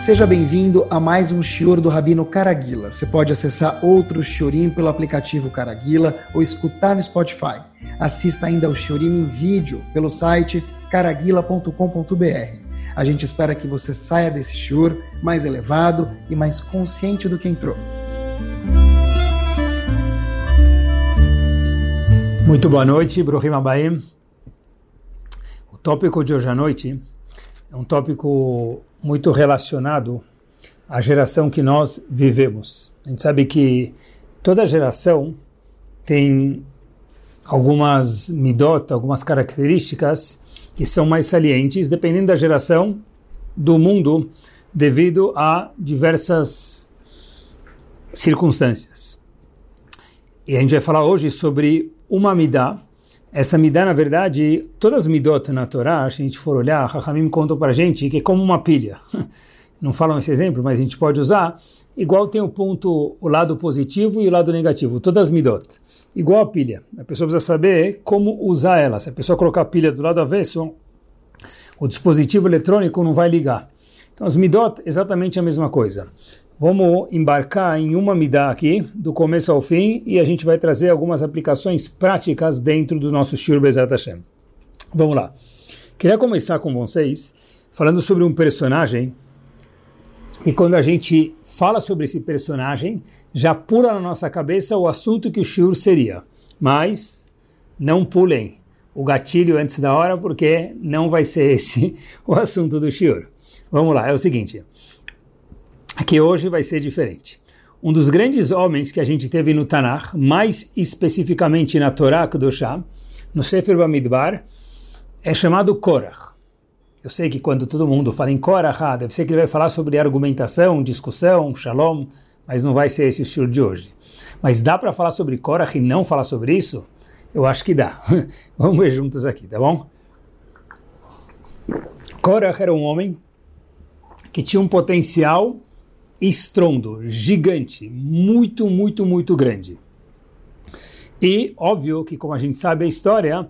Seja bem-vindo a mais um Shior do Rabino Caraguila. Você pode acessar outro Shiorim pelo aplicativo Caraguila ou escutar no Spotify. Assista ainda ao Shiorim em vídeo pelo site caraguila.com.br. A gente espera que você saia desse Shior mais elevado e mais consciente do que entrou. Muito boa noite, Bruhim Abaim. O tópico de hoje à noite é um tópico muito relacionado à geração que nós vivemos. A gente sabe que toda geração tem algumas midot, algumas características que são mais salientes, dependendo da geração do mundo, devido a diversas circunstâncias. E a gente vai falar hoje sobre uma midá. Essa midá, na verdade, todas as midot na Torá, se a gente for olhar, Rahamim contam para a gente que é como uma pilha. Não falam esse exemplo, mas a gente pode usar. Igual tem o ponto, o lado positivo e o lado negativo, todas as midot. Igual a pilha. A pessoa precisa saber como usar ela. Se a pessoa colocar a pilha do lado avesso, o dispositivo eletrônico não vai ligar. Então, as midot, exatamente a mesma coisa. Vamos embarcar em uma midá aqui, do começo ao fim, e a gente vai trazer algumas aplicações práticas dentro do nosso Shur Bezat Hashem. Vamos lá. Queria começar com vocês falando sobre um personagem e quando a gente fala sobre esse personagem, já pula na nossa cabeça o assunto que o Shur seria. Mas não pulem o gatilho antes da hora, porque não vai ser esse o assunto do Shur. Vamos lá, é o seguinte que hoje vai ser diferente. Um dos grandes homens que a gente teve no Tanakh, mais especificamente na Torá Kedoshá, no Sefer Bamidbar, é chamado Korach. Eu sei que quando todo mundo fala em Korach, ah, deve ser que ele vai falar sobre argumentação, discussão, shalom, mas não vai ser esse o estilo de hoje. Mas dá para falar sobre Korach e não falar sobre isso? Eu acho que dá. Vamos ver juntos aqui, tá bom? Korach era um homem que tinha um potencial estrondo, gigante, muito, muito, muito grande. E, óbvio que, como a gente sabe a história,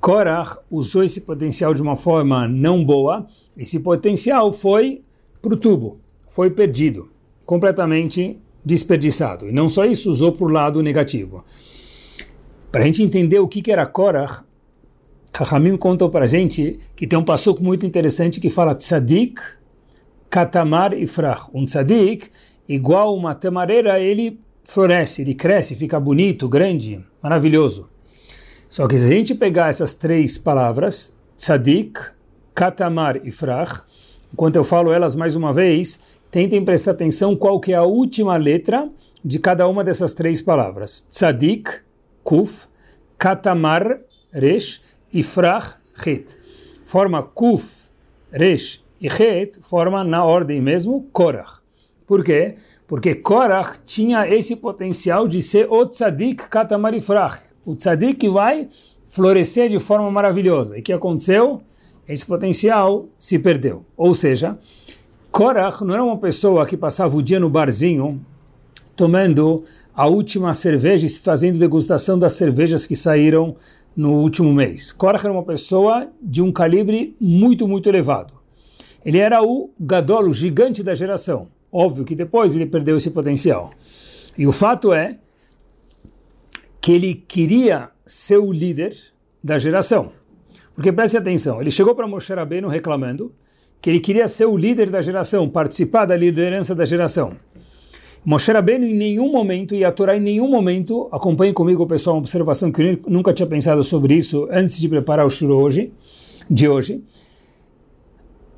Korah usou esse potencial de uma forma não boa, esse potencial foi para o tubo, foi perdido, completamente desperdiçado. E não só isso, usou para o lado negativo. Para a gente entender o que, que era Korah, Kahamim contou para a gente que tem um passuco muito interessante que fala tzadik katamar ifrach. Um tzadik, igual uma tamareira, ele floresce, ele cresce, fica bonito, grande, maravilhoso. Só que se a gente pegar essas três palavras, tzadik, katamar e frach, enquanto eu falo elas mais uma vez, tentem prestar atenção qual que é a última letra de cada uma dessas três palavras. Tzadik, kuf, katamar, resh, e frach, het. Forma kuf, resh e Het forma na ordem mesmo Korach. Por quê? Porque Korach tinha esse potencial de ser o tzadik katamarifrach, o tzadik vai florescer de forma maravilhosa. E o que aconteceu? Esse potencial se perdeu. Ou seja, Korach não era uma pessoa que passava o dia no barzinho tomando a última cerveja e fazendo degustação das cervejas que saíram no último mês. Korach era uma pessoa de um calibre muito, muito elevado. Ele era o Gadol, o gigante da geração. Óbvio que depois ele perdeu esse potencial. E o fato é que ele queria ser o líder da geração. Porque preste atenção, ele chegou para Moshe Rabbeinu reclamando que ele queria ser o líder da geração, participar da liderança da geração. Moshe Rabbeinu em nenhum momento, e a Torá em nenhum momento, acompanhe comigo, pessoal, uma observação que eu nunca tinha pensado sobre isso antes de preparar o shuro hoje, de hoje,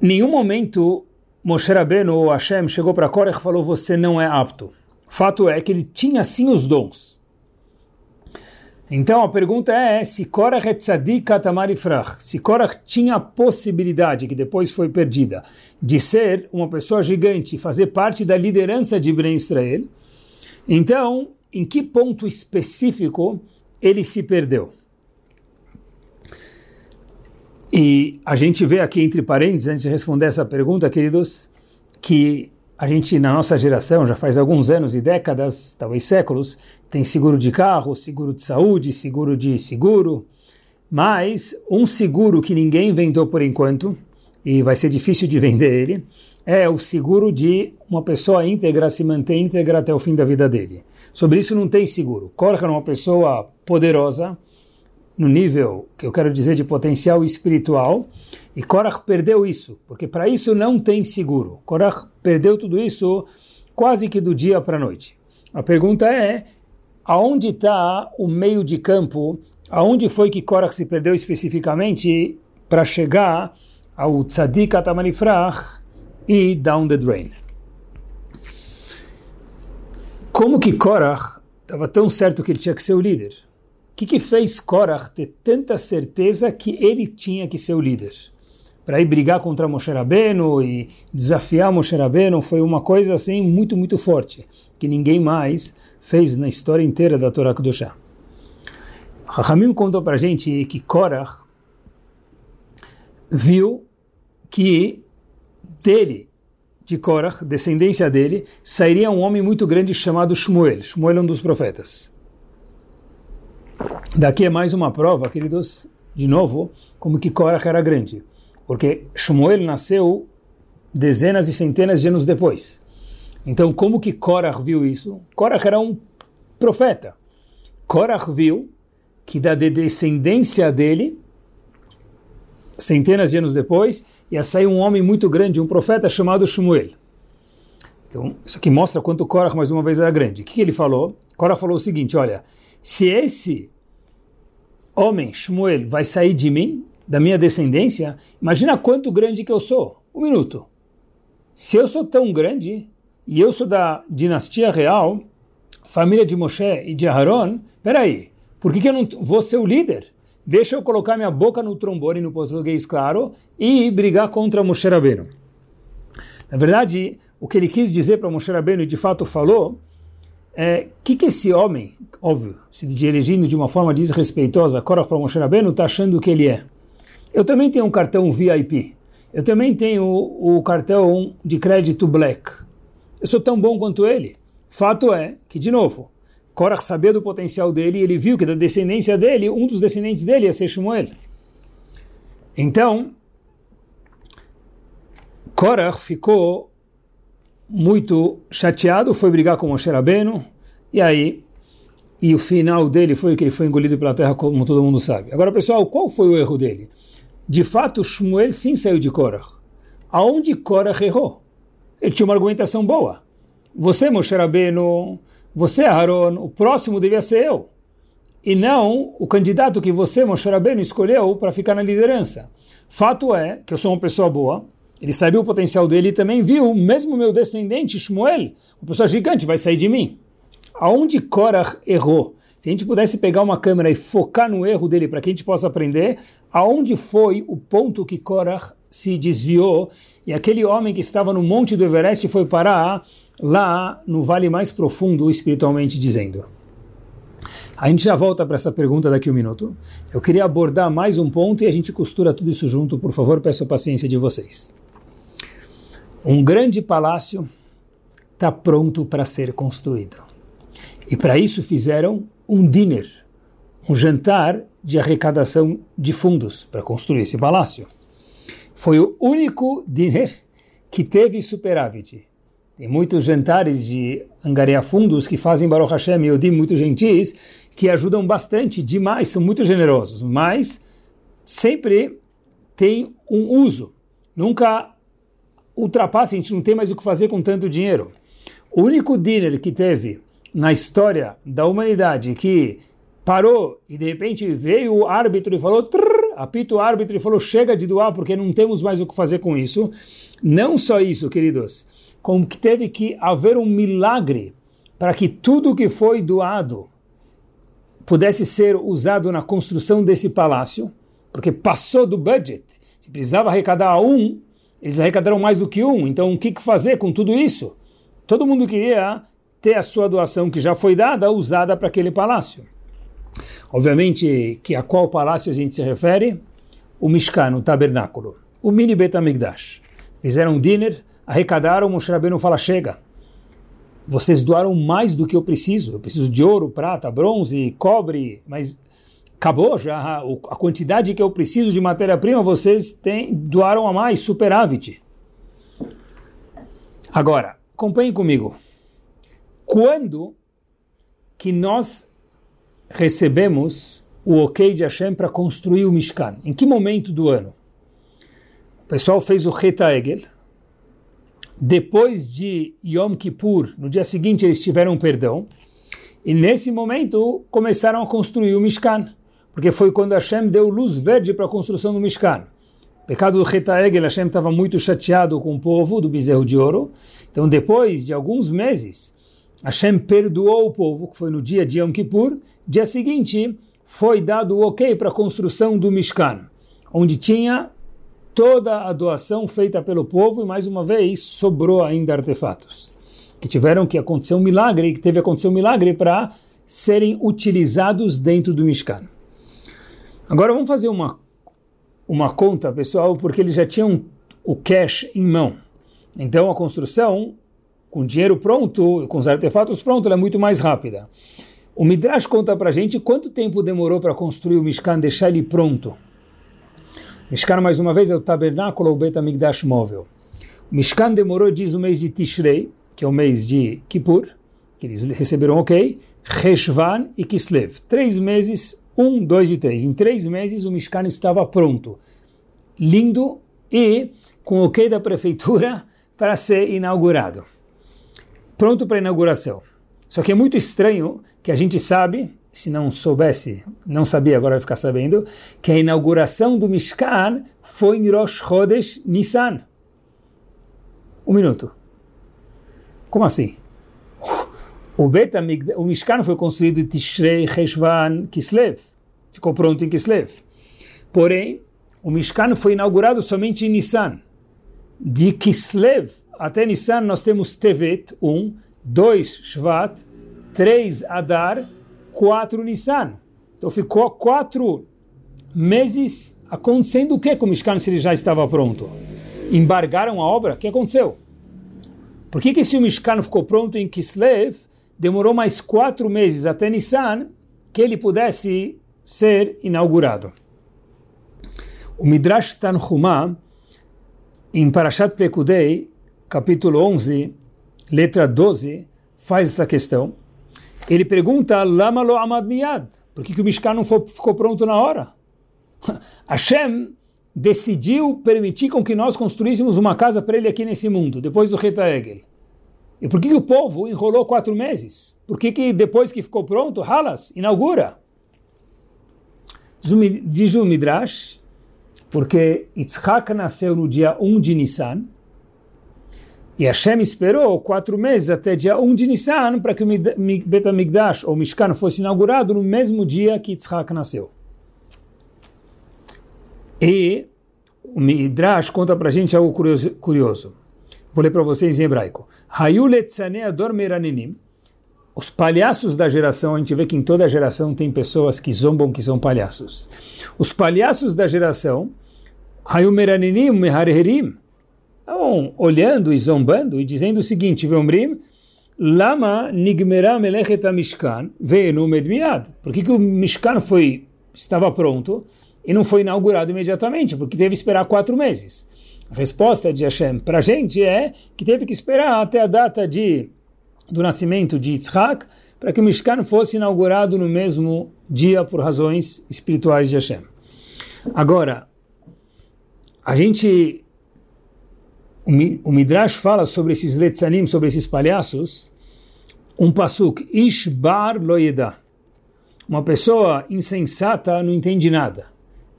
nenhum momento Moshe Rabbeinu ou Hashem chegou para Korach e falou você não é apto. Fato é que ele tinha sim os dons. Então a pergunta é se Korach é tzadik se Korach tinha a possibilidade, que depois foi perdida, de ser uma pessoa gigante, fazer parte da liderança de Ben Israel, então em que ponto específico ele se perdeu? E a gente vê aqui entre parênteses, antes de responder essa pergunta, queridos, que a gente, na nossa geração, já faz alguns anos e décadas, talvez séculos, tem seguro de carro, seguro de saúde, seguro de seguro, mas um seguro que ninguém inventou por enquanto, e vai ser difícil de vender ele, é o seguro de uma pessoa íntegra se manter íntegra até o fim da vida dele. Sobre isso não tem seguro. Era uma pessoa poderosa, no nível que eu quero dizer de potencial espiritual, e Korach perdeu isso, porque para isso não tem seguro. Korach perdeu tudo isso quase que do dia para a noite. A pergunta é, aonde está o meio de campo, aonde foi que Korach se perdeu especificamente para chegar ao Tzadik Atamanifrach e Down the Drain? Como que Korach estava tão certo que ele tinha que ser o líder? O que, que fez Korach ter tanta certeza que ele tinha que ser o líder? Para ir brigar contra Moshe Rabbeinu e desafiar Moshe Rabbeinu foi uma coisa assim muito, muito forte, que ninguém mais fez na história inteira da Torá Kedoshá. Rahamim contou para a gente que Korach viu que dele, de Korach, descendência dele, sairia um homem muito grande chamado Shmuel. Shmuel é um dos profetas. Daqui é mais uma prova, queridos, de novo, como que Korach era grande. Porque Shmuel nasceu dezenas e centenas de anos depois. Então, como que Korach viu isso? Korach era um profeta. Korach viu que da descendência dele, centenas de anos depois, ia sair um homem muito grande, um profeta chamado Shmuel. Então, isso aqui mostra quanto Korach, mais uma vez, era grande. O que, ele falou? Korach falou o seguinte, olha, se esse homem, Shmuel, vai sair de mim, da minha descendência, imagina quanto grande que eu sou. Um minuto. Se eu sou tão grande, e eu sou da dinastia real, família de Moshe e de Aaron, peraí, por que, que eu não vou ser o líder? Deixa eu colocar minha boca no trombone, no português claro, e brigar contra Moshe Rabbeinu. Na verdade, o que ele quis dizer para Moshe Rabbeinu, e de fato falou, é, que que esse homem, óbvio, se dirigindo de uma forma desrespeitosa, Korach para Moshe Rabbeinu, está achando que ele é? Eu também tenho um cartão VIP. Eu também tenho o, o cartão de crédito Black. Eu sou tão bom quanto ele. Fato é que, de novo, Korach sabia do potencial dele e ele viu que da descendência dele, um dos descendentes dele ia ser Shmuel. Então, Korach ficou muito chateado, foi brigar com Moshe Rabbeinu, e aí, e o final dele foi que ele foi engolido pela terra, como todo mundo sabe. Agora, pessoal, qual foi o erro dele? De fato, Shmuel sim saiu de Korach. Aonde Korach errou? Ele tinha uma argumentação boa. Você, Moshe Rabbeinu, você, Aaron, o próximo devia ser eu. E não o candidato que você, Moshe Rabbeinu, escolheu para ficar na liderança. Fato é que eu sou uma pessoa boa, ele sabia o potencial dele e também viu, mesmo meu descendente, Shmuel, uma pessoa gigante, vai sair de mim. Aonde Korach errou? Se a gente pudesse pegar uma câmera e focar no erro dele para que a gente possa aprender, aonde foi o ponto que Korach se desviou e aquele homem que estava no monte do Everest foi parar lá no vale mais profundo, espiritualmente dizendo. A gente já volta para essa pergunta daqui a um minuto. Eu queria abordar mais um ponto e a gente costura tudo isso junto. Por favor, peço a paciência de vocês. Um grande palácio está pronto para ser construído. E para isso fizeram um dinner, um jantar de arrecadação de fundos para construir esse palácio. Foi o único dinner que teve superávit. Tem muitos jantares de angariar fundos que fazem Baruch Hashem e Yodim muito gentis, que ajudam bastante, demais, são muito generosos, mas sempre tem um uso. Nunca ultrapassa, a gente não tem mais o que fazer com tanto dinheiro. O único dinner que teve na história da humanidade que parou e de repente veio o árbitro e falou, trrr, apita o árbitro e falou, chega de doar porque não temos mais o que fazer com isso. Não só isso, queridos, como que teve que haver um milagre para que tudo que foi doado pudesse ser usado na construção desse palácio, porque passou do budget. Se precisava arrecadar um, eles arrecadaram mais do que um, então o que fazer com tudo isso? Todo mundo queria ter a sua doação que já foi dada, usada para aquele palácio. Obviamente que a qual palácio a gente se refere? O Mishkan, o tabernáculo, o mini Betamigdash. Fizeram um dinner, arrecadaram, Moshe Rabbeinu fala, chega, vocês doaram mais do que eu preciso, eu preciso de ouro, prata, bronze, cobre, mas acabou já a quantidade que eu preciso de matéria-prima, vocês têm, doaram a mais, superávit. Agora, acompanhem comigo. Quando que nós recebemos o ok de Hashem para construir o Mishkan? Em que momento do ano? O pessoal fez o Reta Egel. Depois de Yom Kippur, no dia seguinte eles tiveram perdão. E nesse momento começaram a construir o Mishkan. Porque foi quando Hashem deu luz verde para a construção do Mishkan. Pecado do Retaegel, Hashem estava muito chateado com o povo do bezerro de ouro. Então, depois de alguns meses, Hashem perdoou o povo, que foi no dia de Yom Kippur. Dia seguinte, foi dado o ok para a construção do Mishkan, onde tinha toda a doação feita pelo povo e, mais uma vez, sobrou ainda artefatos. Que tiveram que acontecer um milagre, que teve que acontecer um milagre para serem utilizados dentro do Mishkan. Agora vamos fazer uma uma conta, pessoal, porque eles já tinham o cash em mão. Então a construção, com dinheiro pronto, com os artefatos prontos, é muito mais rápida. O Midrash conta para gente quanto tempo demorou para construir o Mishkan, deixar ele pronto. Mishkan, mais uma vez, é o tabernáculo ou Bet Amigdash móvel. O Mishkan demorou, diz o mês de Tishrei, que é o mês de Kippur, que eles receberam ok, Reshvan e Kislev. Três meses um, dois e três. Em três meses o Mishkan estava pronto, lindo e com o ok da prefeitura para ser inaugurado. Pronto para inauguração. Só que é muito estranho que a gente sabe, se não soubesse, não sabia, agora vai ficar sabendo, que a inauguração do Mishkan foi em Rosh Chodesh Nissan. Um minuto. Como assim? O, Bet o Mishkan foi construído em Tishrei, Cheshvan, Kislev. Ficou pronto em Kislev. Porém, o Mishkan foi inaugurado somente em Nissan. De Kislev até Nissan nós temos Tevet, um, dois Shvat, três Adar, quatro Nissan. Então ficou quatro meses acontecendo o que com o Mishkan se ele já estava pronto? Embargaram a obra? O que aconteceu? Por que, que se o Mishkan ficou pronto em Kislev, demorou mais quatro meses até Nissan que ele pudesse ser inaugurado. O Midrash Tanhumá, em Parashat Pekudei, capítulo 11, letra 12, faz essa questão. Ele pergunta, Lama lo amad miyad? Por que, que o Mishkan não ficou pronto na hora? Hashem decidiu permitir com que nós construíssemos uma casa para ele aqui nesse mundo, depois do Reta Egel. E por que, que o povo enrolou quatro meses? Por que, que depois que ficou pronto, Halas inaugura? Diz o Midrash, porque Yitzhak nasceu no dia 1 de Nissan, e Hashem esperou quatro meses até dia 1 de Nissan para que o Bet HaMikdash, ou Mishkan, fosse inaugurado no mesmo dia que Yitzhak nasceu. E o Midrash conta para a gente algo curioso. Vou ler para vocês em hebraico. Os palhaços da geração, a gente vê que em toda geração tem pessoas que zombam que são palhaços. Os palhaços da geração, meharerim, estavam olhando e zombando e dizendo o seguinte, Vemrim, Lama nigmera melechet mishkan ve'enu medmiad. Por que, que o Mishkan foi, estava pronto e não foi inaugurado imediatamente? Porque teve que esperar quatro meses. A resposta de Hashem para a gente é que teve que esperar até a data de, do nascimento de Yitzhak para que o Mishkan fosse inaugurado no mesmo dia por razões espirituais de Hashem. Agora, a gente, o Midrash fala sobre esses letzanim, sobre esses palhaços, um pasuk, Ishbar loyeda. Uma pessoa insensata não entende nada.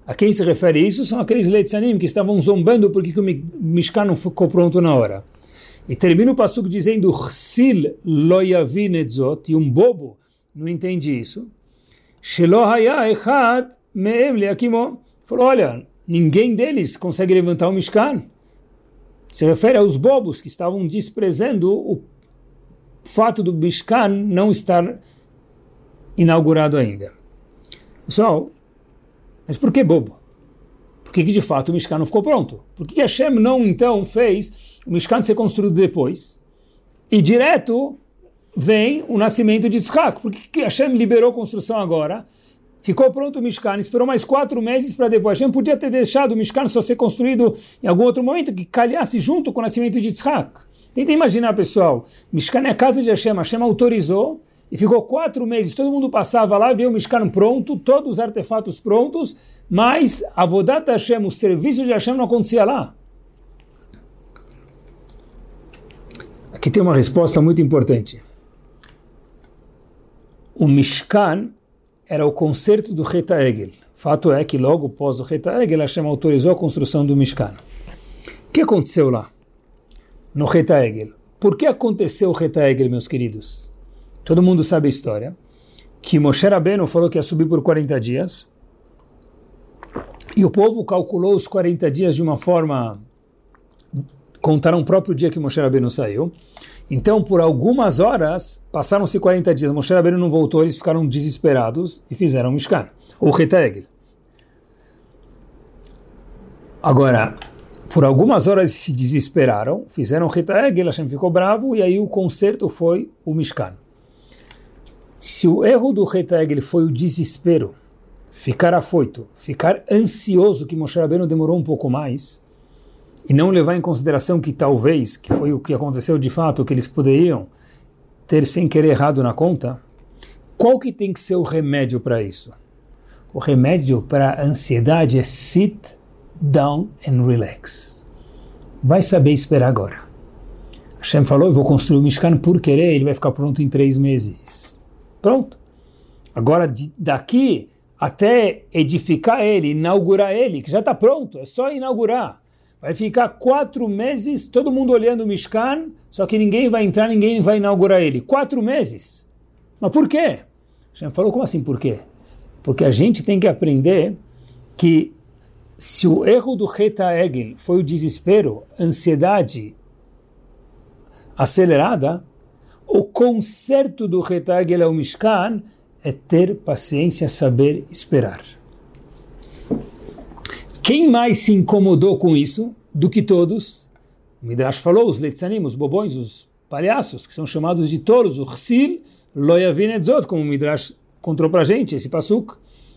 A quem se refere isso são aqueles leitzanim que estavam zombando porque o Mishkan não ficou pronto na hora. E termina o passuco dizendo Chsil loyavin etzot, e um bobo não entende isso. Shelohaya echad me'em leakimo. Falou, olha, ninguém deles consegue levantar o Mishkan. Se refere aos bobos que estavam desprezando o fato do Mishkan não estar inaugurado ainda. Pessoal, mas por que bobo? Por que, que de fato o Mishkan não ficou pronto? Por que, que Hashem não então fez o Mishkan ser construído depois? E direto vem o nascimento de Yitzhak. Por que, que Hashem liberou a construção agora? ficou pronto o Mishkan, esperou mais quatro meses para depois. Hashem podia ter deixado o Mishkan só ser construído em algum outro momento que calhasse junto com o nascimento de Yitzhak. Tenta imaginar, pessoal, Mishkan é a casa de Hashem, Hashem autorizou e ficou quatro meses, todo mundo passava lá, via o Mishkan pronto, todos os artefatos prontos, mas a Vodat Hashem, o serviço de Hashem não acontecia lá. Aqui tem uma resposta muito importante. O Mishkan era o concerto do Reta Egel. Fato é que logo após o Reta Egel, Hashem autorizou a construção do Mishkan. O que aconteceu lá? No Reta Egel. Por que aconteceu o Reta Egel, meus queridos? Todo mundo sabe a história. Que Moshe Rabbeinu falou que ia subir por 40 dias. E o povo calculou os 40 dias de uma forma contaram o próprio dia que Moshe Rabbeinu saiu. Então, por algumas horas, passaram-se 40 dias, Moshe Rabbeinu não voltou, eles ficaram desesperados e fizeram Mishkan, ou Retegel. Agora, por algumas horas se desesperaram, fizeram Retegel, Hashem ficou bravo, e aí o conserto foi o Mishkan. Se o erro do Retegel foi o desespero, ficar afoito, ficar ansioso que Moshe Rabbeinu demorou um pouco mais, e não levar em consideração que talvez, que foi o que aconteceu de fato, que eles poderiam ter sem querer errado na conta, qual que tem que ser o remédio para isso? O remédio para a ansiedade é sit down and relax. Vai saber esperar agora. Hashem falou, eu vou construir o Mishkan por querer, ele vai ficar pronto em três meses. Pronto. Agora, daqui até edificar ele, inaugurar ele, que já está pronto, é só inaugurar. Vai ficar quatro meses todo mundo olhando o Mishkan, só que ninguém vai entrar, ninguém vai inaugurar ele. Quatro meses. Mas por quê? Hashem falou, como assim por quê? Porque a gente tem que aprender que se o erro do Reta Egel foi o desespero, ansiedade acelerada, o conserto do Reta Egel ao Mishkan é ter paciência, saber esperar. Quem mais se incomodou com isso do que todos? O Midrash falou, os leitzanim, os bobões, os palhaços, que são chamados de tolos, o Chsil, Loyavin Edzot, como o Midrash contou a gente, esse pasuk,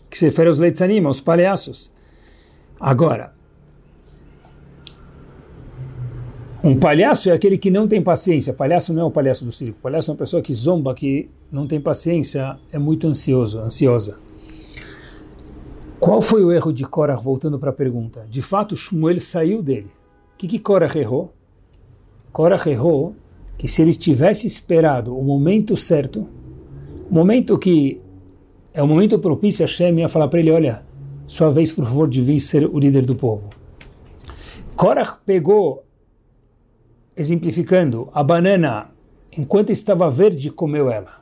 que se refere aos leitzanim, aos palhaços. Agora, um palhaço é aquele que não tem paciência. Palhaço não é o palhaço do circo. Palhaço é uma pessoa que zomba, que não tem paciência, é muito ansioso, ansiosa. Qual foi o erro de Korah, voltando para a pergunta? De fato, Shmuel saiu dele. O que, que Korah errou? Korah errou que se ele tivesse esperado o momento certo, o momento que é o momento propício, Hashem ia falar para ele, olha, sua vez, por favor, de vir ser o líder do povo. Korah pegou, exemplificando, a banana enquanto estava verde, comeu ela.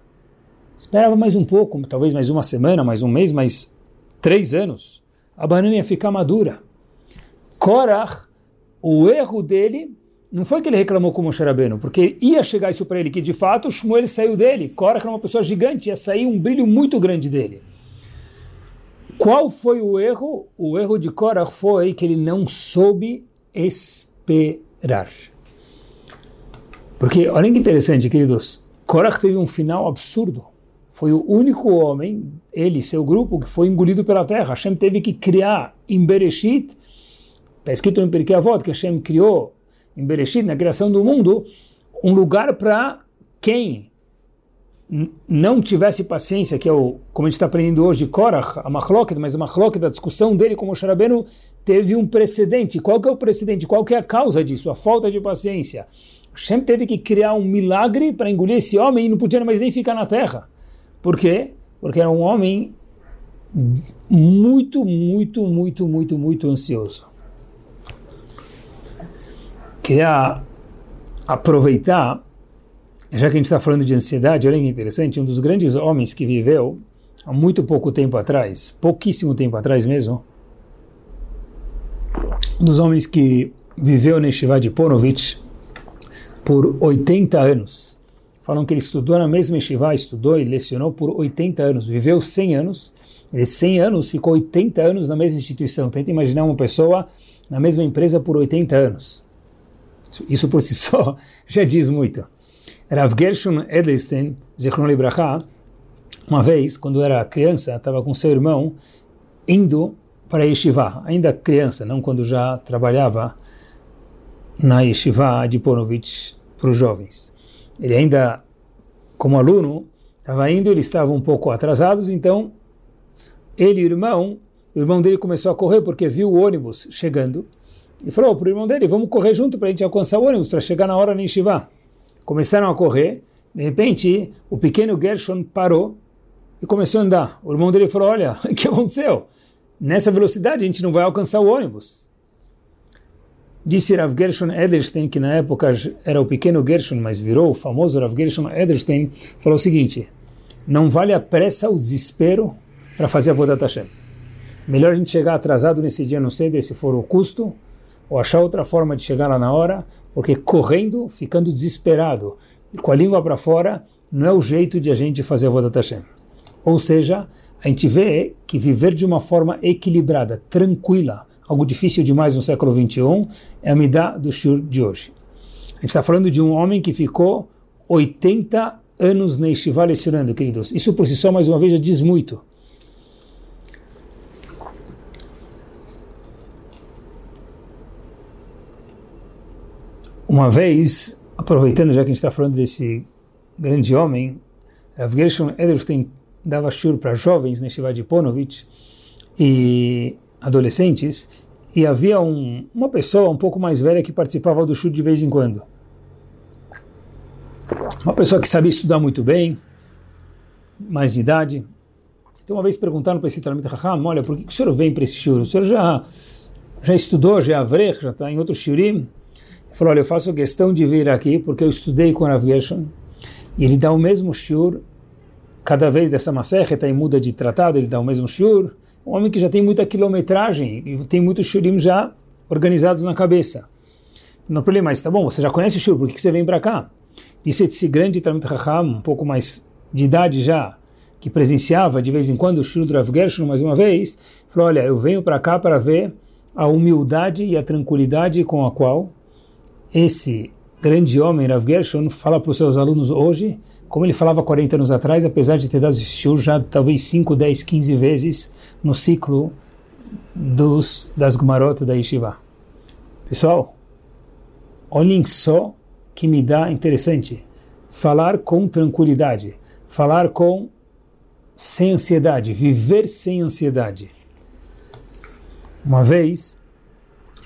Esperava mais um pouco, talvez mais uma semana, mais um mês, mas três anos, a banana ia ficar madura. Korach, o erro dele não foi que ele reclamou com Moshe Rabbeinu, porque ia chegar isso para ele, que de fato Shmuel saiu dele. Korach era uma pessoa gigante, ia sair um brilho muito grande dele. Qual foi o erro? O erro de Korach foi que ele não soube esperar. Porque, olha que interessante, queridos, Korach teve um final absurdo foi o único homem, ele, seu grupo, que foi engolido pela terra. Hashem teve que criar em Bereshit, está escrito em Pirkei Avot, que Hashem criou em Bereshit, na criação do mundo, um lugar para quem não tivesse paciência, que é o, como a gente está aprendendo hoje, Korach, a Machloket, mas a Machloket, a discussão dele com o Rabbeinu, teve um precedente. Qual que é o precedente? Qual que é a causa disso? A falta de paciência. Hashem teve que criar um milagre para engolir esse homem e não podia mais nem ficar na terra. Por quê? Porque era um homem muito, muito, muito, muito, muito ansioso. Queria aproveitar, já que a gente está falando de ansiedade, olha que interessante, um dos grandes homens que viveu há muito pouco tempo atrás, pouquíssimo tempo atrás mesmo, um dos homens que viveu na Yeshiva de Ponovitch por 80 anos, falam que ele estudou na mesma yeshiva, estudou e lecionou por 80 anos, viveu 100 anos, ele 100 anos ficou 80 anos na mesma instituição. Tenta imaginar uma pessoa na mesma empresa por 80 anos. Isso por si só já diz muito. Rav Gershon Edelstein, Zichron Libraha, uma vez, quando era criança, estava com seu irmão indo para a Yeshiva, ainda criança, não quando já trabalhava na Yeshiva de Ponovitch para os jovens. Ele ainda, como aluno, estava indo, eles estavam um pouco atrasados, então ele e o irmão, o irmão dele começou a correr porque viu o ônibus chegando e falou para o irmão dele, vamos correr junto para a gente alcançar o ônibus, para chegar na hora na Yeshiva. Começaram a correr, de repente o pequeno Gershon parou e começou a andar. O irmão dele falou: Olha, o que aconteceu? Nessa velocidade a gente não vai alcançar o ônibus. Disse Rav Gershon Edelstein, que na época era o pequeno Gershon, mas virou o famoso Rav Gershon Edelstein, falou o seguinte: Não vale a pressa, o desespero para fazer a Vodat Hashem. Melhor a gente chegar atrasado nesse dia no cedo, se for o custo, ou achar outra forma de chegar lá na hora, porque correndo, ficando desesperado, com a língua para fora, não é o jeito de a gente fazer a Vodat Hashem. Ou seja, a gente vê que viver de uma forma equilibrada, tranquila, algo difícil demais no século XXI, é a midá do shur de hoje. A gente está falando de um homem que ficou 80 anos na Yeshiva lecionando, queridos. Isso por si só, mais uma vez, já diz muito. Uma vez, aproveitando já que a gente está falando desse grande homem, Rav Gershon Edelstein dava shur para jovens na Shiva de Ponovitch e adolescentes, e havia um, uma pessoa um pouco mais velha que participava do shur de vez em quando. Uma pessoa que sabia estudar muito bem, mais de idade. Então uma vez perguntaram para esse Talmud Raham, olha, por que, que o senhor vem para esse shur? O senhor já, já estudou, já é avrech, já está em outro shurim? Ele falou, olha, eu faço questão de vir aqui porque eu estudei com Rav Gershon, e ele dá o mesmo shur cada vez dessa maserreta e muda de tratado, ele dá o mesmo shur. Um homem que já tem muita quilometragem e tem muitos shurim já organizados na cabeça. Não problema, mas tá bom, você já conhece o shur, por que você vem para cá? Disse esse grande Talmud Raham, um pouco mais de idade já, que presenciava de vez em quando o shur do Rav Gershon mais uma vez, falou, olha, eu venho para cá para ver a humildade e a tranquilidade com a qual esse grande homem, Rav Gershon, fala para os seus alunos hoje, como ele falava 40 anos atrás, apesar de ter dado shiur já talvez 5, 10, 15 vezes no ciclo dos, das Gmarot da Yeshiva. Pessoal, olhem só que me dá interessante. Falar com tranquilidade, falar com sem ansiedade, viver sem ansiedade. Uma vez,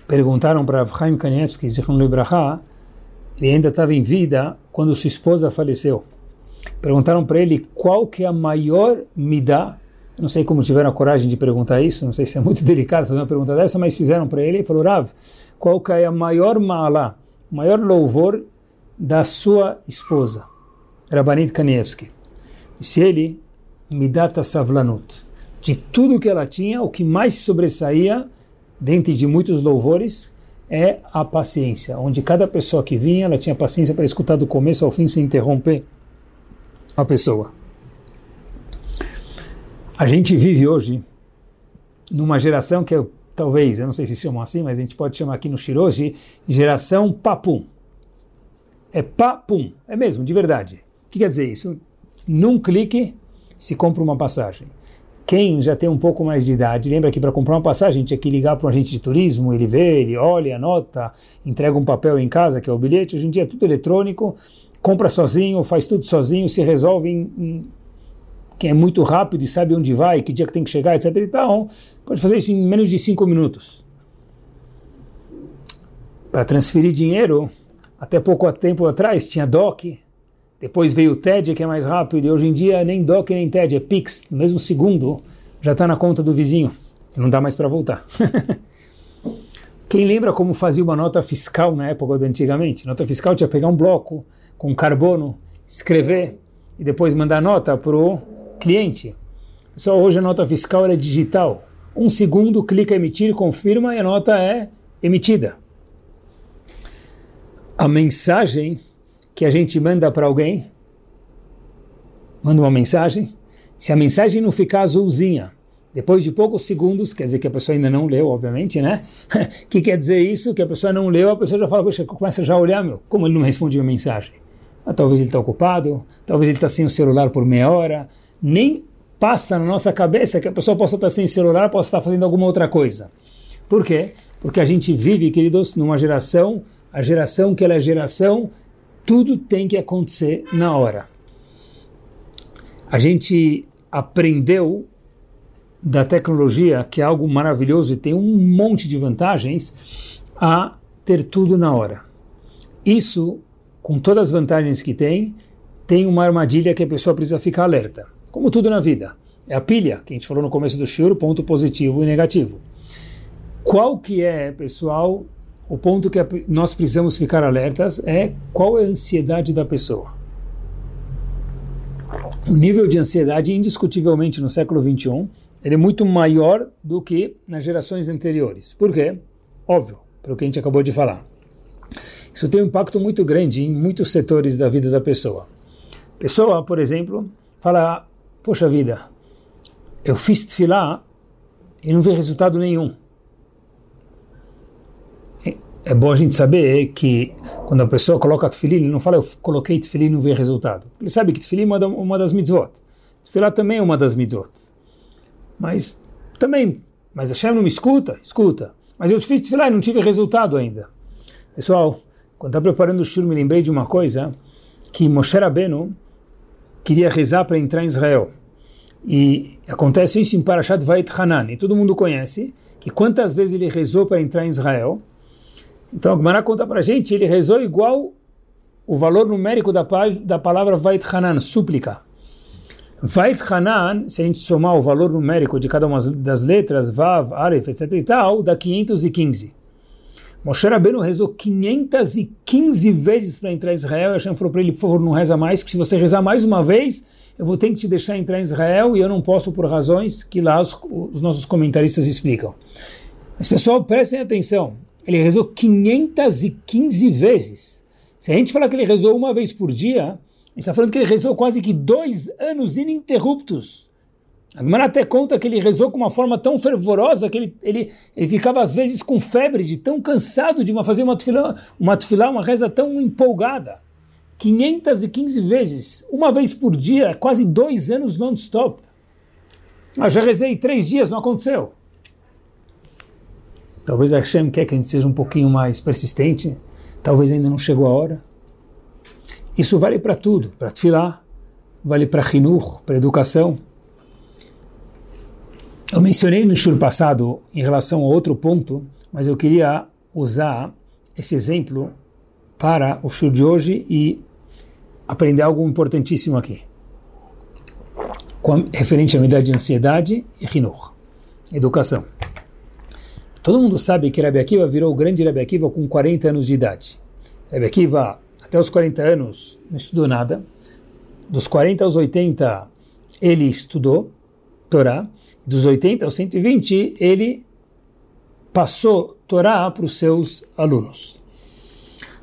perguntaram para Chaim Kanievski, Zichron Lebracha, ele ainda estava em vida quando sua esposa faleceu. Perguntaram para ele qual que é a maior midá. Não sei como tiveram a coragem de perguntar isso, não sei se é muito delicado fazer uma pergunta dessa, mas fizeram para ele e falou, Rav, qual que é a maior mala, o maior louvor da sua esposa, Rabanit Kanievski. Disse ele, midata savlanut. De tudo que ela tinha, o que mais sobressaía, dentre de muitos louvores, é a paciência, onde cada pessoa que vinha, ela tinha paciência para escutar do começo ao fim sem interromper a pessoa. A gente vive hoje numa geração que é, talvez, eu não sei se chamam assim, mas a gente pode chamar aqui no Shiroji, geração papum. É papum, é mesmo, de verdade. O que quer dizer isso? Num clique se compra uma passagem. Quem já tem um pouco mais de idade, lembra que para comprar uma passagem tinha que ligar para um agente de turismo, ele vê, ele olha, anota, entrega um papel em casa, que é o bilhete. Hoje em dia é tudo eletrônico, compra sozinho, faz tudo sozinho, se resolve em, em quem é muito rápido e sabe onde vai, que dia que tem que chegar, etc. E tal, pode fazer isso em menos de cinco minutos. Para transferir dinheiro, até pouco tempo atrás tinha DOC, depois veio o TED, que é mais rápido, e hoje em dia nem DOC nem TED, é Pix, no mesmo segundo já está na conta do vizinho, não dá mais para voltar. Quem lembra como fazia uma nota fiscal na época do antigamente? Nota fiscal tinha que pegar um bloco, com carbono, escrever e depois mandar nota para o cliente. Só hoje a nota fiscal é digital. Um segundo, clica emitir, confirma e a nota é emitida. A mensagem que a gente manda para alguém, manda uma mensagem, se a mensagem não ficar azulzinha, depois de poucos segundos, quer dizer que a pessoa ainda não leu, obviamente, né? O que quer dizer isso? Que a pessoa não leu, a pessoa já fala, poxa, começa já a olhar, meu, como ele não responde a mensagem? Ah, talvez ele está ocupado, talvez ele está sem o celular por meia hora, nem passa na nossa cabeça que a pessoa possa estar sem celular, possa estar fazendo alguma outra coisa. Por quê? Porque a gente vive, queridos, numa geração, a geração que ela é geração, tudo tem que acontecer na hora. A gente aprendeu da tecnologia, que é algo maravilhoso e tem um monte de vantagens, a ter tudo na hora. Isso, com todas as vantagens que tem, tem uma armadilha que a pessoa precisa ficar alerta. Como tudo na vida. É a pilha, que a gente falou no começo do shiur, ponto positivo e negativo. Qual que é, pessoal, o ponto que nós precisamos ficar alertas é qual é a ansiedade da pessoa. O nível de ansiedade, indiscutivelmente, no século XXI, ele é muito maior do que nas gerações anteriores. Por quê? Óbvio, pelo que a gente acabou de falar. Isso tem um impacto muito grande em muitos setores da vida da pessoa. Pessoa, por exemplo, fala, poxa vida, eu fiz tefilá e não vi resultado nenhum. É bom a gente saber que quando a pessoa coloca tefilim, ele não fala eu coloquei tefilim e não vi resultado. Ele sabe que tefilim é uma das mitzvot. Tefilá também é uma das mitzvot. Mas também, mas Hashem não me escuta? Escuta. Mas eu fiz tefilá e não tive resultado ainda. Pessoal, quando estava preparando o shur, me lembrei de uma coisa, que Moshe Rabbeinu queria rezar para entrar em Israel. E acontece isso em Parashat Vait Hanan, e todo mundo conhece, que quantas vezes ele rezou para entrar em Israel. Então a conta para a gente, ele rezou igual o valor numérico da, da palavra Vait Hanan, súplica. Vait Hanan, se a gente somar o valor numérico de cada uma das letras, Vav, Aleph, etc e tal, dá 515. Moshe Rabbeinu rezou 515 vezes para entrar em Israel e Hashem falou para ele, por favor, não reza mais, porque se você rezar mais uma vez, eu vou ter que te deixar entrar em Israel e eu não posso por razões que lá os, os nossos comentaristas explicam. Mas pessoal, prestem atenção, ele rezou 515 vezes. Se a gente falar que ele rezou uma vez por dia, a gente está falando que ele rezou quase que dois anos ininterruptos. A Gemara até conta que ele rezou com uma forma tão fervorosa que ele, ele, ele ficava às vezes com febre, de tão cansado de uma, fazer uma tefilá, uma tefilá, uma reza tão empolgada. 515 vezes, uma vez por dia, quase dois anos non-stop. Ah, já rezei três dias, não aconteceu. Talvez Hashem quer que a gente seja um pouquinho mais persistente, talvez ainda não chegou a hora. Isso vale para tudo, para tefilá, vale para rinur, para educação. Eu mencionei no shur passado em relação a outro ponto, mas eu queria usar esse exemplo para o shur de hoje e aprender algo importantíssimo aqui, referente à medida de ansiedade e rinur, educação. Todo mundo sabe que Rabbi Akiva virou o grande Rabbi Akiva com 40 anos de idade. Rabbi Akiva até os 40 anos não estudou nada. Dos 40 aos 80 ele estudou Torá. Dos 80 aos 120 ele passou Torá para os seus alunos.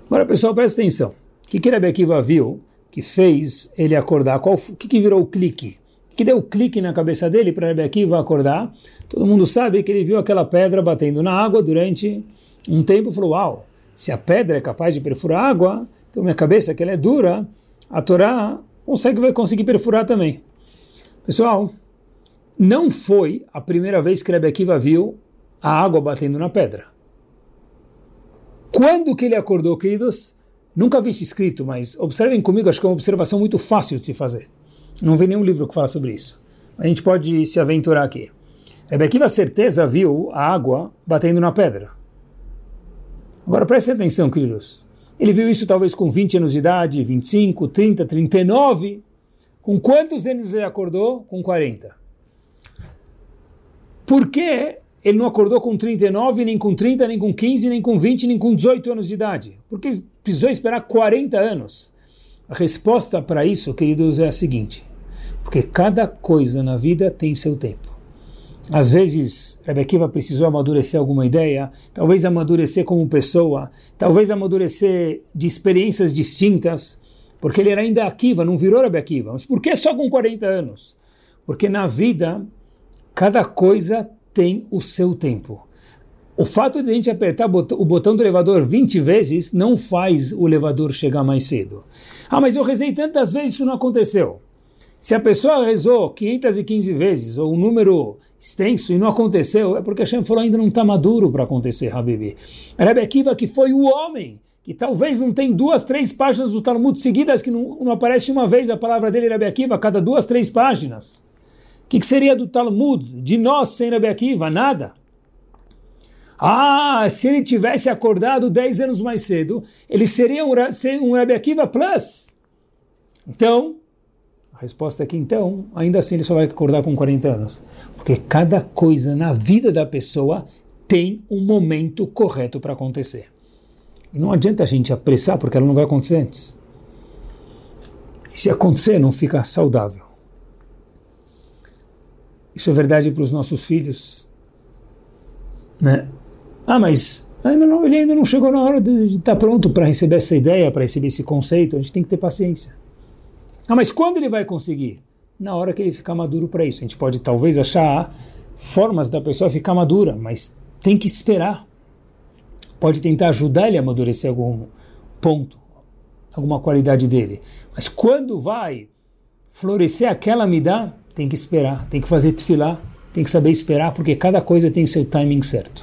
Agora pessoal, presta atenção. O que, que Rebbe Akiva viu que fez ele acordar? O que, que virou o clique? Que deu clique na cabeça dele para Rebbe Akiva acordar? Todo mundo sabe que ele viu aquela pedra batendo na água durante um tempo e falou, uau, se a pedra é capaz de perfurar água, então minha cabeça, que ela é dura, a Torá consegue, vai conseguir perfurar também. Pessoal, não foi a primeira vez que Rebbe Akiva viu a água batendo na pedra. Quando que ele acordou, queridos? Nunca vi isso escrito, mas observem comigo, acho que é uma observação muito fácil de se fazer. Não vi nenhum livro que fala sobre isso. A gente pode se aventurar aqui. Rebbe certeza viu a água batendo na pedra. Agora prestem atenção, queridos. Ele viu isso talvez com 20 anos de idade, 25, 30, 39. Com quantos anos ele acordou? Com 40. Por que ele não acordou com 39, nem com 30, nem com 15, nem com 20, nem com 18 anos de idade? Porque ele precisou esperar 40 anos. A resposta para isso, queridos, é a seguinte: porque cada coisa na vida tem seu tempo. Às vezes, Rebekiva precisou amadurecer alguma ideia, talvez amadurecer como pessoa, talvez amadurecer de experiências distintas, porque ele era ainda Akiva, não virou Rebekiva. Mas por que só com 40 anos? Porque na vida, cada coisa tem o seu tempo. O fato de a gente apertar o botão do elevador 20 vezes não faz o elevador chegar mais cedo. Ah, mas eu rezei tantas vezes isso não aconteceu. Se a pessoa rezou 515 vezes, ou um número extenso, e não aconteceu, é porque Hashem falou ainda não está maduro para acontecer, Habibi. Rebbe Akiva, que foi o homem, que talvez não tem duas, três páginas do Talmud seguidas, que não, não aparece uma vez a palavra dele, Rebbe Akiva, a cada duas, três páginas. O que, que, seria do Talmud, de nós sem Rebbe Akiva? Nada. Ah, se ele tivesse acordado 10 anos mais cedo, ele seria um, um Rebbe Akiva Plus. Então, a resposta é que então, ainda assim ele só vai acordar com 40 anos. Porque cada coisa na vida da pessoa tem um momento correto para acontecer. E não adianta a gente apressar, porque ela não vai acontecer antes. E se acontecer, não fica saudável. Isso é verdade para os nossos filhos. Né? Ah, mas ainda não, ele ainda não chegou na hora de, estar tá pronto para receber essa ideia, para receber esse conceito. A gente tem que ter paciência. Ah, mas quando ele vai conseguir? Na hora que ele ficar maduro para isso. A gente pode talvez achar formas da pessoa ficar madura, mas tem que esperar. Pode tentar ajudar ele a amadurecer algum ponto, alguma qualidade dele. Mas quando vai florescer aquela midá, tem que esperar, tem que fazer tefilá, tem que saber esperar, porque cada coisa tem seu timing certo.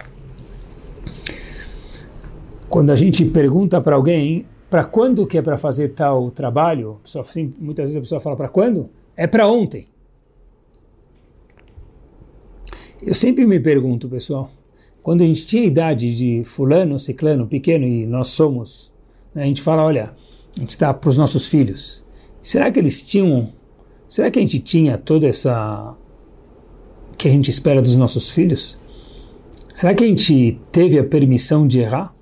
Quando a gente pergunta para alguém, para quando que é para fazer tal trabalho? Pessoa, assim, muitas vezes a pessoa fala para quando? É para ontem. Eu sempre me pergunto, pessoal, quando a gente tinha a idade de fulano, ciclano, pequeno e nós somos, né, a gente fala, olha, a gente está para os nossos filhos. Será que eles tinham, será que a gente tinha toda essa que a gente espera dos nossos filhos? Será que a gente teve a permissão de errar?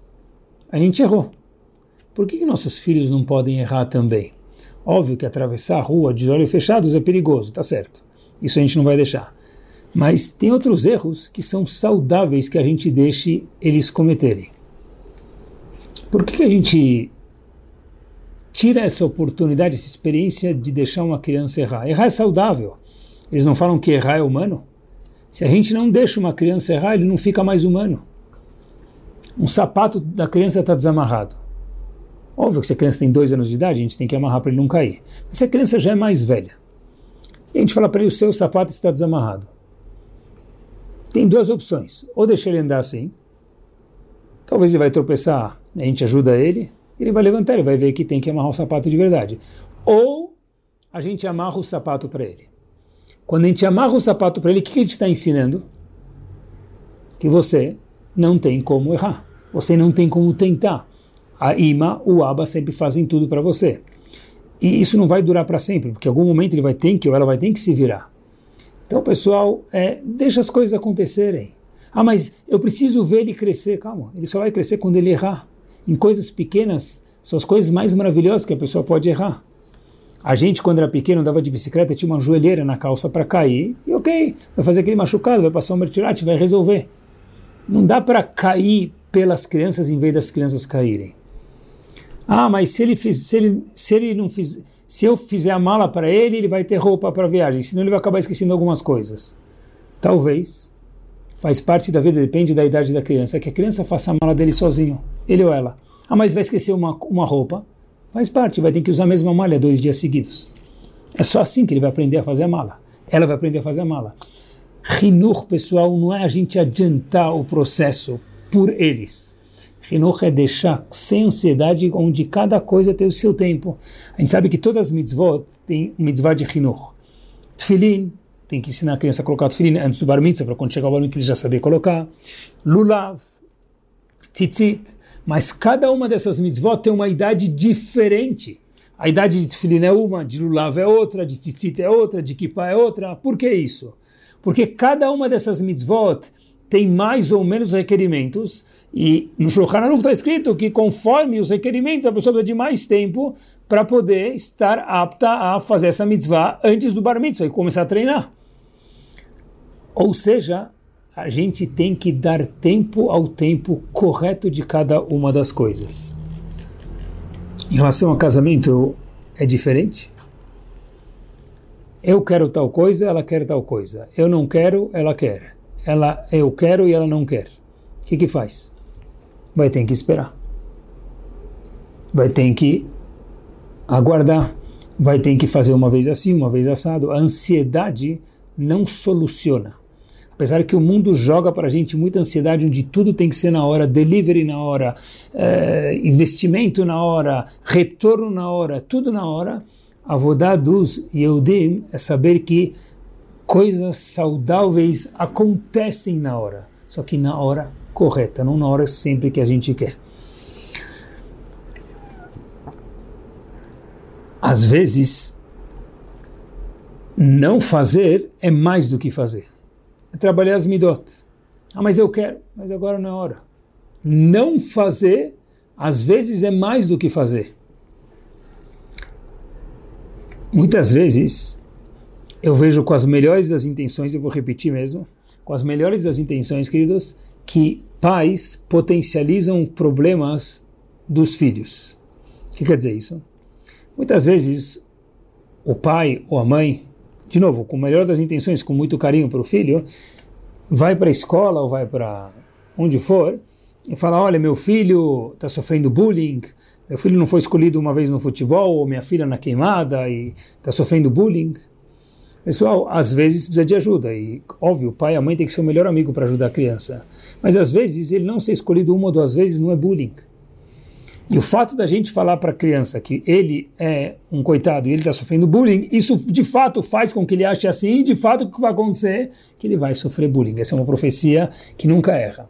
A gente errou. Por que, que nossos filhos não podem errar também? Óbvio que atravessar a rua de olhos fechados é perigoso, tá certo. Isso a gente não vai deixar. Mas tem outros erros que são saudáveis que a gente deixe eles cometerem. Por que, que a gente tira essa oportunidade, essa experiência de deixar uma criança errar? Errar é saudável. Eles não falam que errar é humano? Se a gente não deixa uma criança errar, ele não fica mais humano. Um sapato da criança está desamarrado. Óbvio que se a criança tem dois anos de idade, a gente tem que amarrar para ele não cair. Mas se a criança já é mais velha, e a gente fala para ele, o seu sapato está desamarrado. Tem duas opções. Ou deixar ele andar assim, talvez ele vai tropeçar, a gente ajuda ele, ele vai levantar, ele vai ver que tem que amarrar o sapato de verdade. Ou a gente amarra o sapato para ele. Quando a gente amarra o sapato para ele, o que a gente está ensinando? Que você não tem como errar. Você não tem como tentar a ima, o aba sempre fazem tudo para você. E isso não vai durar para sempre, porque em algum momento ele vai ter que, ou ela vai ter que se virar. Então, pessoal, é, deixa as coisas acontecerem. Ah, mas eu preciso ver ele crescer. Calma, ele só vai crescer quando ele errar. Em coisas pequenas, são as coisas mais maravilhosas que a pessoa pode errar. A gente, quando era pequeno, andava de bicicleta, tinha uma joelheira na calça para cair, e ok, vai fazer aquele machucado, vai passar um mertirate, vai resolver. Não dá para cair pelas crianças em vez das crianças caírem. Ah, mas se ele, fiz, se ele, se ele não fiz, se eu fizer a mala para ele, ele vai ter roupa para viagem, senão ele vai acabar esquecendo algumas coisas. Talvez. Faz parte da vida, depende da idade da criança. Que a criança faça a mala dele sozinho, ele ou ela. Ah, mas vai esquecer uma, uma roupa. Faz parte, vai ter que usar a mesma malha dois dias seguidos. É só assim que ele vai aprender a fazer a mala. Ela vai aprender a fazer a mala. Rinur, pessoal, não é a gente adiantar o processo por eles. Hinuch é deixar sem ansiedade, onde cada coisa tem o seu tempo. A gente sabe que todas as mitzvot têm mitzvah de Hinuch. Tfilin, tem que ensinar a criança a colocar tefilin antes do bar mitzvah, para quando chegar o bar mitzvah ele já saber colocar. Lulav, tzitzit. Mas cada uma dessas mitzvot tem uma idade diferente. A idade de tefilin é uma, de lulav é outra, de tzitzit é outra, de kippah é outra. Por que isso? Porque cada uma dessas mitzvot tem mais ou menos requerimentos e no Shulchan Aruch está escrito que conforme os requerimentos, a pessoa precisa de mais tempo para poder estar apta a fazer essa mitzvah antes do bar mitzvah e começar a treinar. Ou seja, a gente tem que dar tempo ao tempo correto de cada uma das coisas. Em relação ao casamento, é diferente? Eu quero tal coisa, ela quer tal coisa. Eu não quero, ela quer. Ela, eu quero e ela não quer. O que que faz? vai ter que esperar. Vai ter que aguardar. vai ter que fazer uma vez assim, uma vez assado. A ansiedade não soluciona. Apesar que o mundo joga para a gente muita ansiedade, onde tudo tem que ser na hora, delivery na hora, é, investimento na hora, retorno na hora, tudo na hora. A vodá dos Yehudim é saber que coisas saudáveis acontecem na hora, só que na hora correta, não na hora sempre que a gente quer. Às vezes, não fazer é mais do que fazer. É trabalhar as midot. Ah, mas eu quero, mas agora não é hora. Não fazer, às vezes, é mais do que fazer. Muitas vezes, eu vejo com as melhores das intenções, eu vou repetir mesmo, com as melhores das intenções, queridos, que pais potencializam problemas dos filhos. O que quer dizer isso? Muitas vezes, o pai ou a mãe de novo, com o melhor das intenções, com muito carinho para o filho, vai para a escola ou vai para onde for e fala: Olha, meu filho está sofrendo bullying, meu filho não foi escolhido uma vez no futebol, ou minha filha na queimada e está sofrendo bullying. Pessoal, às vezes precisa de ajuda e, óbvio, o pai e a mãe tem que ser o melhor amigo para ajudar a criança. Mas às vezes ele não ser escolhido uma ou duas vezes não é bullying. E o fato da gente falar para a criança que ele é um coitado e ele está sofrendo bullying, isso de fato faz com que ele ache assim, e de fato o que vai acontecer? Que ele vai sofrer bullying. Essa é uma profecia que nunca erra.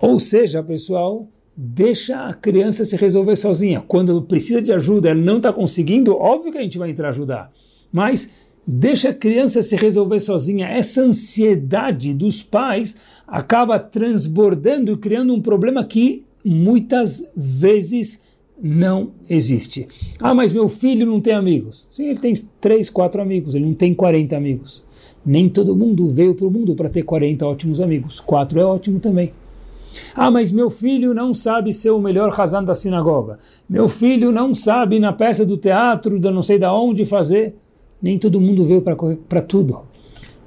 Ou seja, pessoal, deixa a criança se resolver sozinha. Quando precisa de ajuda, ela não está conseguindo, óbvio que a gente vai entrar ajudar. Mas deixa a criança se resolver sozinha. Essa ansiedade dos pais acaba transbordando e criando um problema que muitas vezes não existe. Ah, mas meu filho não tem amigos. Sim, ele tem três, quatro amigos, ele não tem 40 amigos. Nem todo mundo veio para o mundo para ter 40 ótimos amigos. Quatro é ótimo também. Ah, mas meu filho não sabe ser o melhor razão da sinagoga. Meu filho não sabe na peça do teatro, da não sei da onde fazer. Nem todo mundo veio para tudo.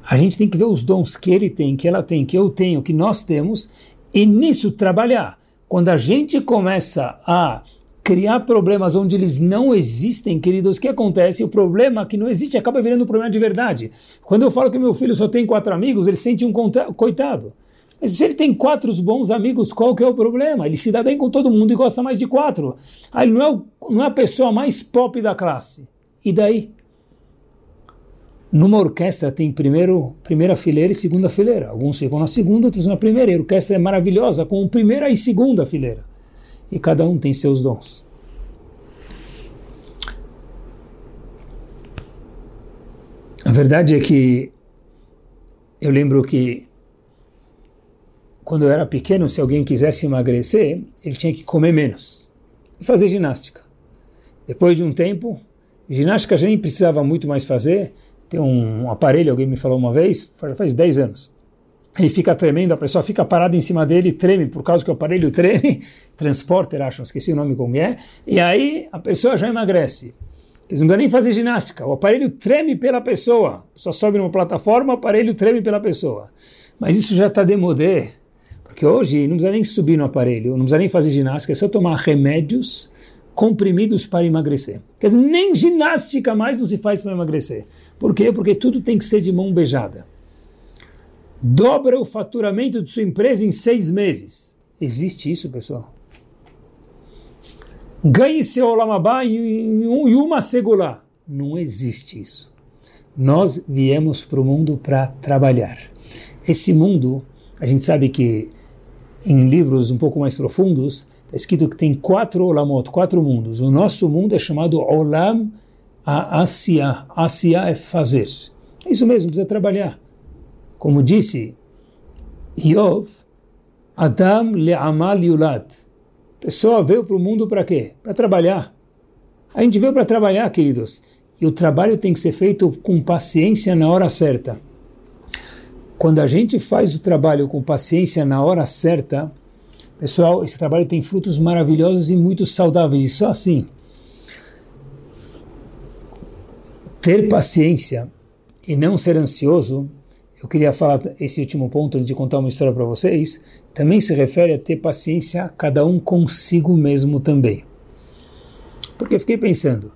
A gente tem que ver os dons que ele tem, que ela tem, que eu tenho, que nós temos, e nisso trabalhar. Quando a gente começa a criar problemas onde eles não existem, queridos, o que acontece? O problema que não existe acaba virando um problema de verdade. Quando eu falo que meu filho só tem quatro amigos, ele sente um coitado. Mas se ele tem quatro bons amigos, qual que é o problema? Ele se dá bem com todo mundo e gosta mais de quatro. Ah, ele não é, o, não é a pessoa mais pop da classe. E daí? Numa orquestra tem primeiro, primeira fileira e segunda fileira. Alguns ficam na segunda, outros na primeira. E a orquestra é maravilhosa com primeira e segunda fileira. E cada um tem seus dons. A verdade é que eu lembro que quando eu era pequeno, se alguém quisesse emagrecer, ele tinha que comer menos e fazer ginástica. Depois de um tempo, ginástica já nem precisava muito mais fazer, tem um aparelho, alguém me falou uma vez, faz 10 anos. Ele fica tremendo, a pessoa fica parada em cima dele, treme, por causa que o aparelho treme, transporter, acho, esqueci o nome como é, e aí a pessoa já emagrece. Eles não dão nem fazer ginástica, o aparelho treme pela pessoa. Pessoa sobe numa plataforma, o aparelho treme pela pessoa. Mas isso já está demodé, porque hoje não precisa nem subir no aparelho, não precisa nem fazer ginástica, é só tomar remédios comprimidos para emagrecer. Quer dizer, nem ginástica mais não se faz para emagrecer. Por quê? Porque tudo tem que ser de mão beijada. Dobra o faturamento de sua empresa em seis meses. Existe isso, pessoal? Ganhe seu Olamabá em uma segula. Não existe isso. Nós viemos para o mundo para trabalhar. Esse mundo, a gente sabe que em livros um pouco mais profundos, está escrito que tem quatro Olamot, quatro mundos. O nosso mundo é chamado Olam a Asiya. Asiya é fazer. É isso mesmo, precisa trabalhar. Como disse Yov, Adam le'amal yulad. Pessoa veio para o mundo para quê? Para trabalhar. A gente veio para trabalhar, queridos. E o trabalho tem que ser feito com paciência na hora certa. Quando a gente faz o trabalho com paciência na hora certa, pessoal, esse trabalho tem frutos maravilhosos e muito saudáveis. E só assim ter paciência e não ser ansioso, eu queria falar esse último ponto antes de contar uma história para vocês, também se refere a ter paciência cada um consigo mesmo também. Porque eu fiquei pensando,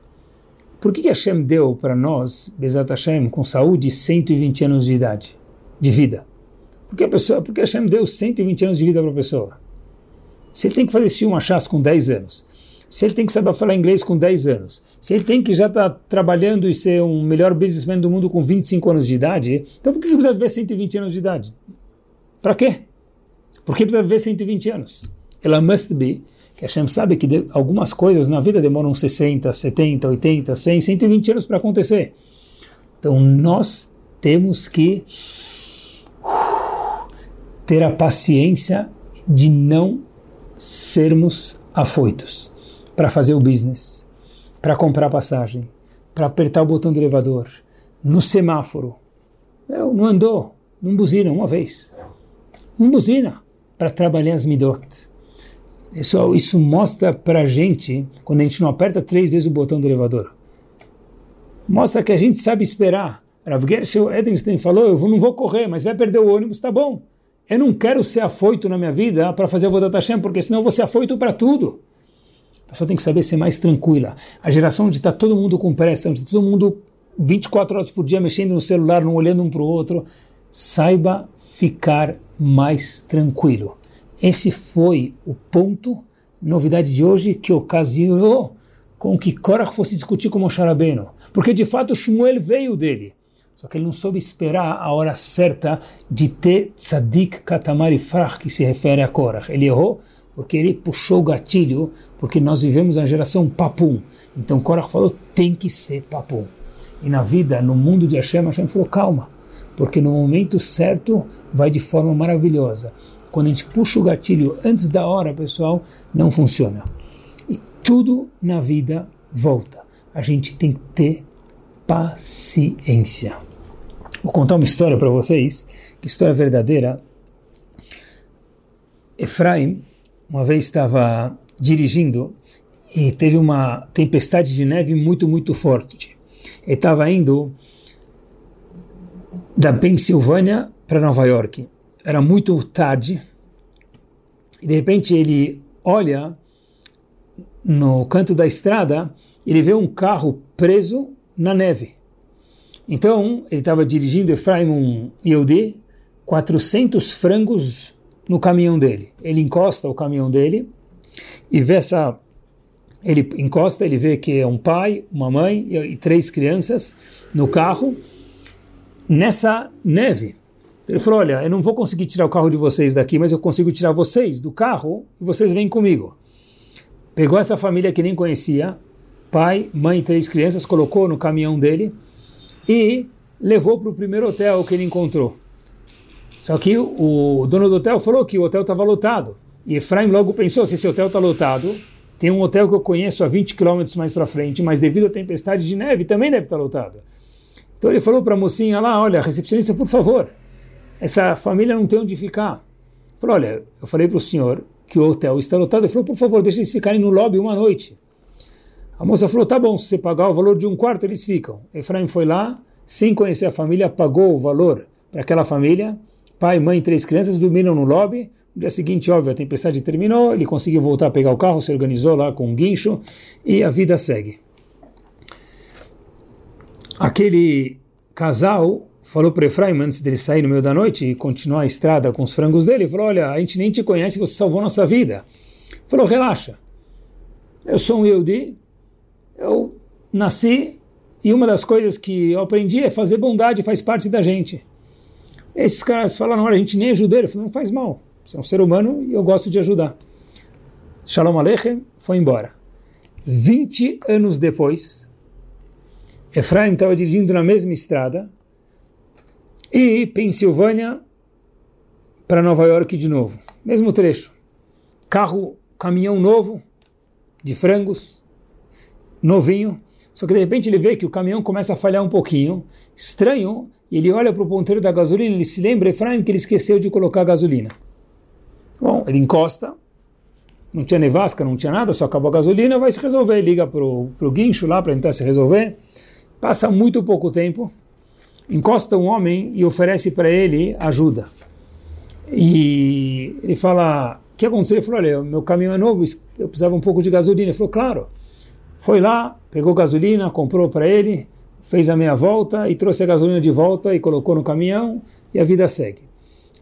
por que, que Hashem deu para nós, Bezat Hashem, com saúde, 120 anos de idade, de vida? Porque a pessoa, porque Hashem deu 120 anos de vida para a pessoa. Se ele tem que fazer Silma Chás com 10 anos, se ele tem que saber falar inglês com 10 anos, se ele tem que já estar tá trabalhando e ser um melhor businessman do mundo com 25 anos de idade, então por que precisa viver 120 anos de idade? Para quê? Por que precisa viver 120 anos? Ela must be, que a Hashem sabe que algumas coisas na vida demoram 60, 70, 80, 100, 120 anos para acontecer. Então nós temos que ter a paciência de não sermos afoitos para fazer o business, para comprar passagem, para apertar o botão do elevador, no semáforo. Eu, não andou, não buzina uma vez. Não buzina para trabalhar as midot. Pessoal, isso mostra para a gente, quando a gente não aperta três vezes o botão do elevador, mostra que a gente sabe esperar. Rav Gershel Edelstein falou, eu não vou correr, mas vai perder o ônibus, tá bom. Eu não quero ser afoito na minha vida para fazer a Vodat Hashem, porque senão eu vou ser afoito para tudo. A pessoa tem que saber ser mais tranquila. A geração onde está todo mundo com pressa, onde está todo mundo 24 horas por dia mexendo no celular, não olhando um para o outro, saiba ficar mais tranquilo. Esse foi o ponto, novidade de hoje, que ocasionou com que Korach fosse discutir com Moshe Rabbeinu. Porque de fato Shmuel veio dele. Só que ele não soube esperar a hora certa de ter tzadik katamari frach, que se refere a Korach. Ele errou porque ele puxou o gatilho, porque nós vivemos na geração papum. Então Korach falou, tem que ser papum. E na vida, no mundo de Hashem, Hashem falou, calma, porque no momento certo vai de forma maravilhosa. Quando a gente puxa o gatilho antes da hora, pessoal, não funciona. E tudo na vida volta. A gente tem que ter paciência. Vou contar uma história para vocês, que história verdadeira. Efraim uma vez estava dirigindo e teve uma tempestade de neve muito, muito forte. Ele estava indo da Pensilvânia para Nova York. Era muito tarde e de repente ele olha no canto da estrada, ele vê um carro preso na neve. Então, ele estava dirigindo Efraim um Yehudi, 400 frangos no caminhão dele. Ele encosta o caminhão dele e vê essa. Ele encosta, ele vê que é um pai, uma mãe e três crianças no carro nessa neve. Ele falou: Olha, eu não vou conseguir tirar o carro de vocês daqui, mas eu consigo tirar vocês do carro e vocês vêm comigo. Pegou essa família que nem conhecia, pai, mãe e três crianças, colocou no caminhão dele e levou para o primeiro hotel que ele encontrou. Só que o dono do hotel falou que o hotel estava lotado. E Efraim logo pensou: se esse hotel está lotado, tem um hotel que eu conheço a 20 quilômetros mais para frente, mas devido à tempestade de neve também deve estar tá lotado. Então ele falou para a mocinha lá: olha, recepcionista, por favor, essa família não tem onde ficar. Falou: olha, eu falei para o senhor que o hotel está lotado. Ele falou: por favor, deixe eles ficarem no lobby uma noite. A moça falou: tá bom, se você pagar o valor de um quarto, eles ficam. Efraim foi lá, sem conhecer a família, pagou o valor para aquela família Pai, mãe e três crianças dormiram no lobby. No dia seguinte, óbvio, a tempestade terminou, ele conseguiu voltar a pegar o carro, se organizou lá com um guincho e a vida segue. Aquele casal falou para Efraim antes dele sair no meio da noite e continuar a estrada com os frangos dele, falou, olha, a gente nem te conhece, você salvou nossa vida. Falou, relaxa, eu sou um Yehudi, eu nasci e uma das coisas que eu aprendi é fazer bondade, faz parte da gente. Esses caras falaram, olha, a gente nem ajudou. Ele falou, não faz mal. Você é um ser humano e eu gosto de ajudar. Shalom Aleichem foi embora. 20 anos depois, Efraim estava dirigindo na mesma estrada e Pensilvânia para Nova York de novo. Mesmo trecho. Carro, caminhão novo, de frangos, novinho. Só que de repente ele vê que o caminhão começa a falhar um pouquinho. Estranho, ele olha para o ponteiro da gasolina, ele se lembra, Efraim, que ele esqueceu de colocar gasolina. Bom, ele encosta, não tinha nevasca, não tinha nada, só acabou a gasolina, vai se resolver, liga para o guincho lá para tentar se resolver. Passa muito pouco tempo, encosta um homem e oferece para ele ajuda. E ele fala, o que aconteceu? Ele falou, olha, meu caminhão é novo, eu precisava um pouco de gasolina. Ele falou, claro. Foi lá, pegou gasolina, comprou para ele, fez a meia volta e trouxe a gasolina de volta e colocou no caminhão e a vida segue.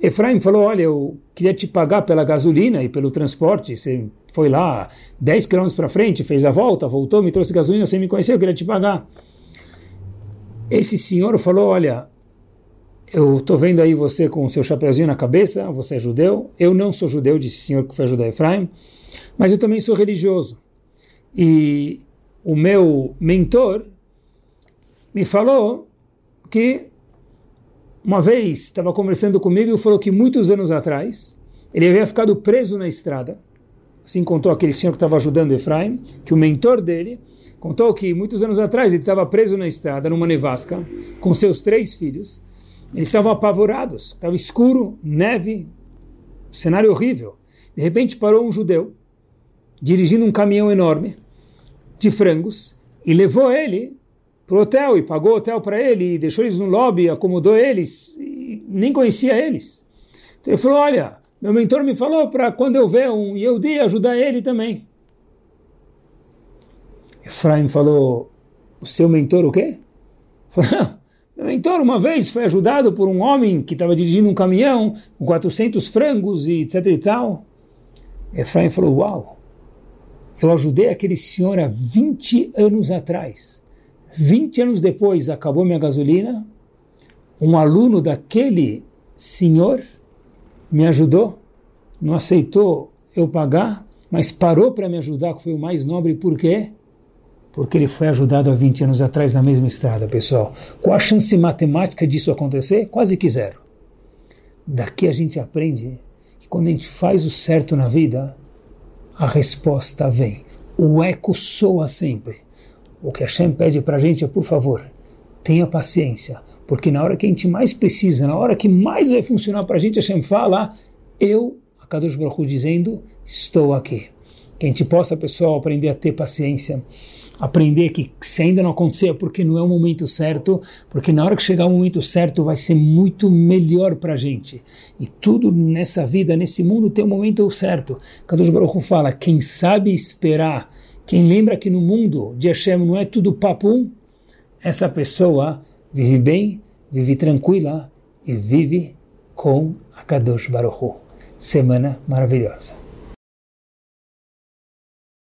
Efraim falou, olha, eu queria te pagar pela gasolina e pelo transporte, você foi lá 10 quilômetros para frente, fez a volta, voltou, me trouxe gasolina, você me conheceu, eu queria te pagar. Esse senhor falou, olha, eu estou vendo aí você com o seu chapeuzinho na cabeça, você é judeu, eu não sou judeu, disse o senhor que foi ajudar Efraim, mas eu também sou religioso. E o meu mentor me falou que uma vez estava conversando comigo e falou que muitos anos atrás ele havia ficado preso na estrada. Assim contou aquele senhor que estava ajudando Efraim, que o mentor dele contou que muitos anos atrás ele estava preso na estrada, numa nevasca, com seus três filhos. Eles estavam apavorados, estava escuro, neve, cenário horrível. De repente parou um judeu, dirigindo um caminhão enorme de frangos, e levou ele para o hotel e pagou o hotel para ele e deixou eles no lobby, acomodou eles, nem conhecia eles. Então ele falou: Olha, meu mentor me falou para quando eu ver um Yehudi ajudar ele também. Efraim falou: O seu mentor o quê? Falou, meu mentor uma vez foi ajudado por um homem que estava dirigindo um caminhão com 400 frangos e etc e tal. Efraim falou: Uau, eu ajudei aquele senhor há 20 anos atrás 20 anos depois, acabou minha gasolina. Um aluno daquele senhor me ajudou, não aceitou eu pagar, mas parou para me ajudar, que foi o mais nobre. Por quê? Porque ele foi ajudado há 20 anos atrás na mesma estrada, pessoal. Qual a chance matemática disso acontecer? Quase que zero. Daqui a gente aprende que quando a gente faz o certo na vida, a resposta vem. O eco soa sempre. O que Hashem pede para a gente é, por favor, tenha paciência, porque na hora que a gente mais precisa, na hora que mais vai funcionar para a gente, Hashem fala, eu, a Kadosh Baruch dizendo, estou aqui. Que a gente possa, pessoal, aprender a ter paciência, aprender que se ainda não acontecer é porque não é o momento certo, porque na hora que chegar o momento certo vai ser muito melhor para a gente. E tudo nessa vida, nesse mundo, tem o um momento certo. Kadosh Baruch fala, quem sabe esperar quem lembra que no mundo de Hashem não é tudo papum, essa pessoa vive bem, vive tranquila e vive com a Kadosh Baruch. Semana maravilhosa.